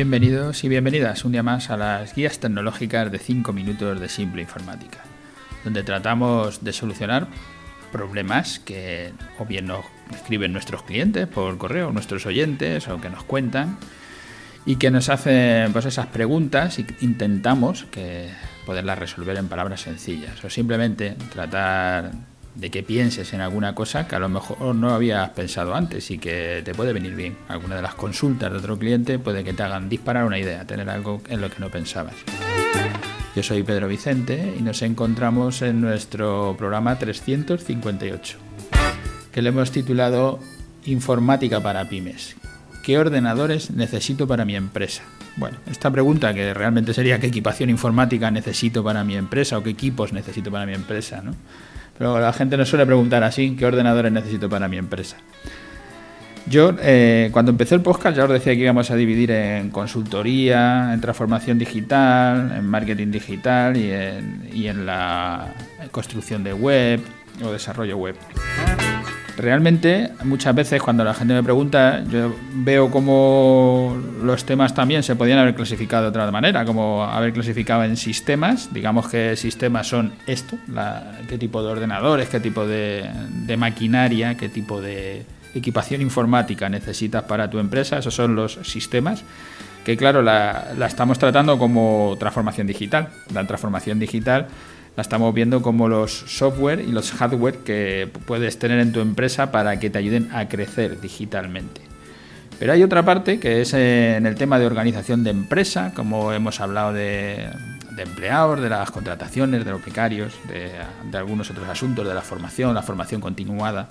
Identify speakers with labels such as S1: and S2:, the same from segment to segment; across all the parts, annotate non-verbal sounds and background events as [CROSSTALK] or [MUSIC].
S1: Bienvenidos y bienvenidas un día más a las guías tecnológicas de 5 minutos de simple informática, donde tratamos de solucionar problemas que o bien nos escriben nuestros clientes por correo, nuestros oyentes o que nos cuentan y que nos hacen pues esas preguntas y intentamos poderlas resolver en palabras sencillas o simplemente tratar de que pienses en alguna cosa que a lo mejor no habías pensado antes y que te puede venir bien. Alguna de las consultas de otro cliente puede que te hagan disparar una idea, tener algo en lo que no pensabas. Yo soy Pedro Vicente y nos encontramos en nuestro programa 358, que le hemos titulado Informática para pymes. ¿Qué ordenadores necesito para mi empresa? Bueno, esta pregunta que realmente sería qué equipación informática necesito para mi empresa o qué equipos necesito para mi empresa, ¿no? Pero la gente nos suele preguntar así, ¿qué ordenadores necesito para mi empresa? Yo, eh, cuando empecé el podcast, ya os decía que íbamos a dividir en consultoría, en transformación digital, en marketing digital y en, y en la construcción de web o desarrollo web. Realmente, muchas veces cuando la gente me pregunta, yo veo cómo los temas también se podían haber clasificado de otra manera, como haber clasificado en sistemas, digamos que sistemas son esto, qué tipo de ordenadores, qué tipo de, maquinaria, qué tipo de equipación informática necesitas para tu empresa, esos son los sistemas que claro, la, la, estamos tratando como transformación digital. La transformación digital la estamos viendo como los software y los hardware que puedes tener en tu empresa para que te ayuden a crecer digitalmente. Pero hay otra parte que es en el tema de organización de empresa, como hemos hablado de, empleados, de las contrataciones, de los becarios, de, de algunos otros asuntos, de la formación, la formación continuada,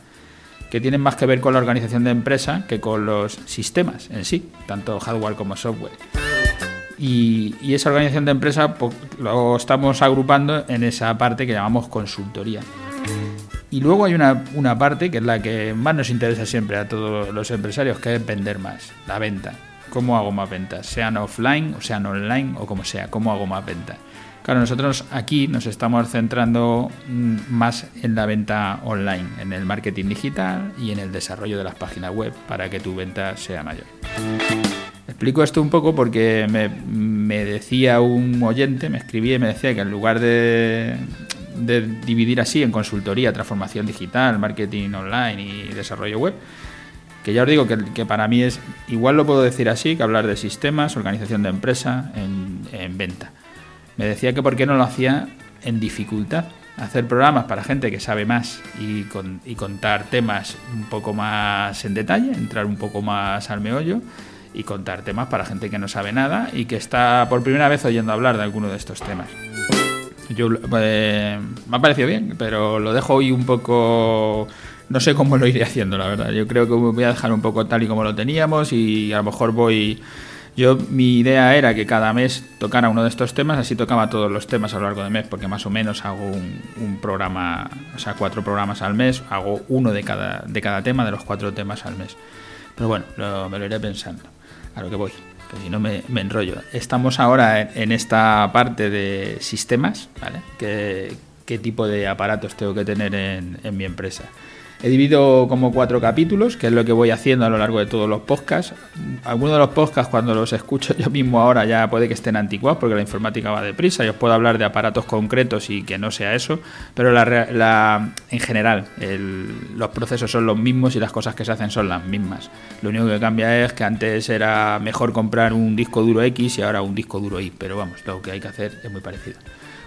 S1: que tienen más que ver con la organización de empresa que con los sistemas en sí, tanto hardware como software. Y, esa organización de empresa pues, lo estamos agrupando en esa parte que llamamos consultoría. Y luego hay una, una, parte que es la que más nos interesa siempre a todos los empresarios, que es vender más, la venta. ¿Cómo hago más ventas? Sean offline o sean online o como sea, ¿cómo hago más ventas? Claro, nosotros aquí nos estamos centrando mm, más en la venta online, en el marketing digital y en el desarrollo de las páginas web para que tu venta sea mayor. Explico esto un poco porque me, decía un oyente, me escribía y me decía que en lugar de, dividir así en consultoría, transformación digital, marketing online y desarrollo web, que ya os digo que, para mí es, igual lo puedo decir así, que hablar de sistemas, organización de empresa en, venta. Me decía que por qué no lo hacía en dificultad, hacer programas para gente que sabe más y, y contar temas un poco más en detalle, entrar un poco más al meollo y contar temas para gente que no sabe nada y que está por primera vez oyendo hablar de alguno de estos temas. Yo, eh, me ha parecido bien, pero lo dejo hoy un poco... No sé cómo lo iré haciendo, la verdad. Yo creo que voy a dejar un poco tal y como lo teníamos y a lo mejor voy... Yo, mi idea era que cada mes tocara uno de estos temas, así tocaba todos los temas a lo largo del mes, porque más o menos hago un, programa, o sea, cuatro programas al mes, hago uno de cada, de cada tema, de los cuatro temas al mes. Pero bueno, me lo iré pensando a lo que voy, que si no me, enrollo. Estamos ahora en, esta parte de sistemas, ¿vale? ¿Qué, ¿Qué, tipo de aparatos tengo que tener en, en mi empresa? He dividido como cuatro capítulos, que es lo que voy haciendo a lo largo de todos los podcasts. Algunos de los podcasts, cuando los escucho [LAUGHS] yo mismo ahora, ya puede que estén anticuados, porque la informática va deprisa y os puedo hablar de aparatos concretos y que no sea eso, pero la, en general los procesos son los mismos y las cosas que se hacen son las mismas. Lo único que cambia es que antes era mejor comprar un disco duro X y ahora un disco duro Y, pero vamos, lo que hay que hacer es muy parecido.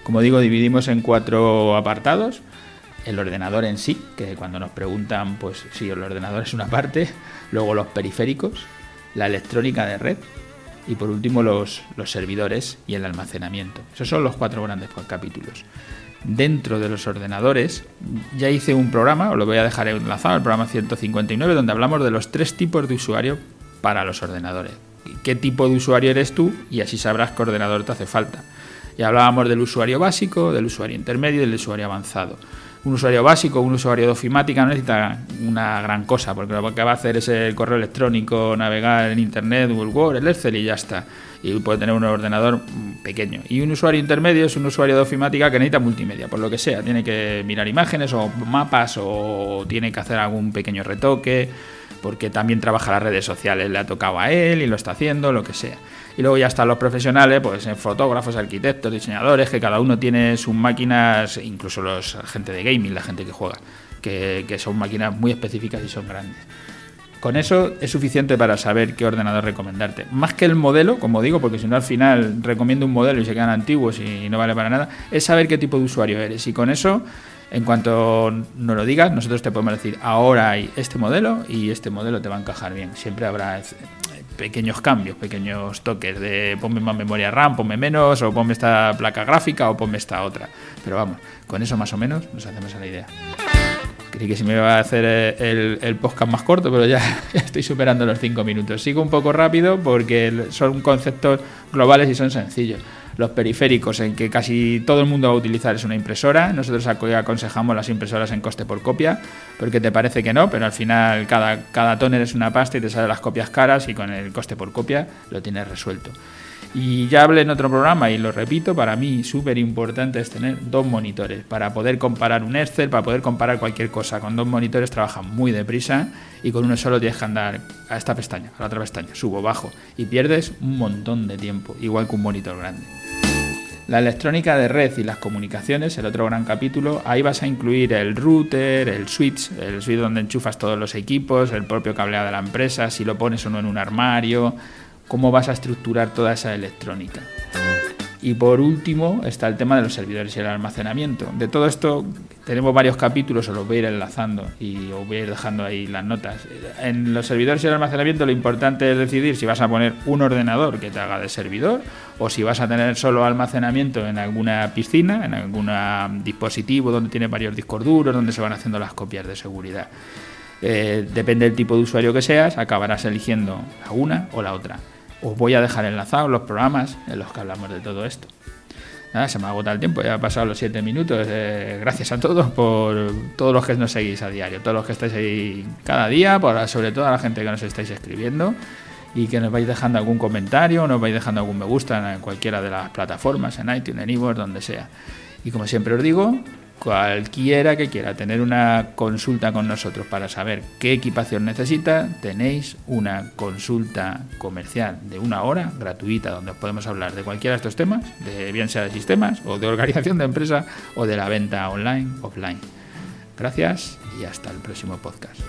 S1: Como digo, dividimos en cuatro apartados el ordenador en sí, que cuando nos preguntan, pues sí, el ordenador es una parte, luego los periféricos, la electrónica de red y por último los, servidores y el almacenamiento. Esos son los cuatro grandes capítulos. Dentro de los ordenadores ya hice un programa, os lo voy a dejar enlazado, el programa 159, donde hablamos de los tres tipos de usuario para los ordenadores. ¿Qué tipo de usuario eres tú? Y así sabrás qué ordenador te hace falta. Y hablábamos del usuario básico, del usuario intermedio y del usuario avanzado un usuario básico, un usuario de ofimática no necesita una gran cosa, porque lo que va a hacer es el correo electrónico, navegar en Internet, Google Word, el Excel y ya está. Y puede tener un ordenador pequeño. Y un usuario intermedio es un usuario de ofimática que necesita multimedia, por lo que sea. Tiene que mirar imágenes o mapas o tiene que hacer algún pequeño retoque porque también trabaja las redes sociales, le ha tocado a él y lo está haciendo, lo que sea. Y luego ya están los profesionales, pues fotógrafos, arquitectos, diseñadores, que cada uno tiene sus máquinas, incluso los gente de gaming, la gente que juega, que, que son máquinas muy específicas y son grandes. Con eso es suficiente para saber qué ordenador recomendarte. Más que el modelo, como digo, porque si no al final recomiendo un modelo y se quedan antiguos y no vale para nada, es saber qué tipo de usuario eres. Y con eso, en cuanto nos lo digas, nosotros te podemos decir, ahora hay este modelo y este modelo te va a encajar bien. Siempre habrá eh, pequeños cambios, pequeños toques de ponme más memoria RAM, ponme menos, o ponme esta placa gráfica o ponme esta otra. Pero vamos, con eso más o menos nos hacemos a la idea. Creí que se me iba a hacer eh, el, podcast más corto, pero ya, [LAUGHS] estoy superando los cinco minutos. Sigo un poco rápido porque son conceptos globales y son sencillos. Los periféricos en que casi todo el mundo va a utilizar es una impresora. Nosotros aconsejamos las impresoras en coste por copia, porque te parece que no, pero al final cada, cada tóner es una pasta y te salen las copias caras y con el coste por copia lo tienes resuelto. Y ya hablé en otro programa y lo repito, para mí súper importante es tener dos monitores para poder comparar un Excel, para poder comparar cualquier cosa. Con dos monitores trabajan muy deprisa y con uno solo tienes que andar a esta pestaña, a la otra pestaña, subo, bajo y pierdes un montón de tiempo, igual que un monitor grande. La electrónica de red y las comunicaciones, el otro gran capítulo, ahí vas a incluir el router, el switch, el switch donde enchufas todos los equipos, el propio cableado de la empresa, si lo pones o no en un armario, cómo vas a estructurar toda esa electrónica. Y por último está el tema de los servidores y el almacenamiento. De todo esto tenemos varios capítulos, os los voy a ir enlazando y os voy a ir dejando ahí las notas. En los servidores y el almacenamiento lo importante es decidir si vas a poner un ordenador que te haga de servidor o si vas a tener solo almacenamiento en alguna piscina, en algún dispositivo donde tiene varios discos duros, donde se van haciendo las copias de seguridad. Eh, depende del tipo de usuario que seas, acabarás eligiendo la una o la otra os voy a dejar enlazados los programas en los que hablamos de todo esto. Nada, se me ha agotado el tiempo, ya ha pasado los siete minutos. Eh, gracias a todos por todos los que nos seguís a diario, todos los que estáis ahí cada día, por, sobre todo a la gente que nos estáis escribiendo y que nos vais dejando algún comentario, nos vais dejando algún me gusta en cualquiera de las plataformas, en iTunes, en iVoox, donde sea. Y como siempre os digo, Cualquiera que quiera tener una consulta con nosotros para saber qué equipación necesita, tenéis una consulta comercial de una hora gratuita donde os podemos hablar de cualquiera de estos temas, de bien sea de sistemas o de organización de empresa o de la venta online, offline. Gracias y hasta el próximo podcast.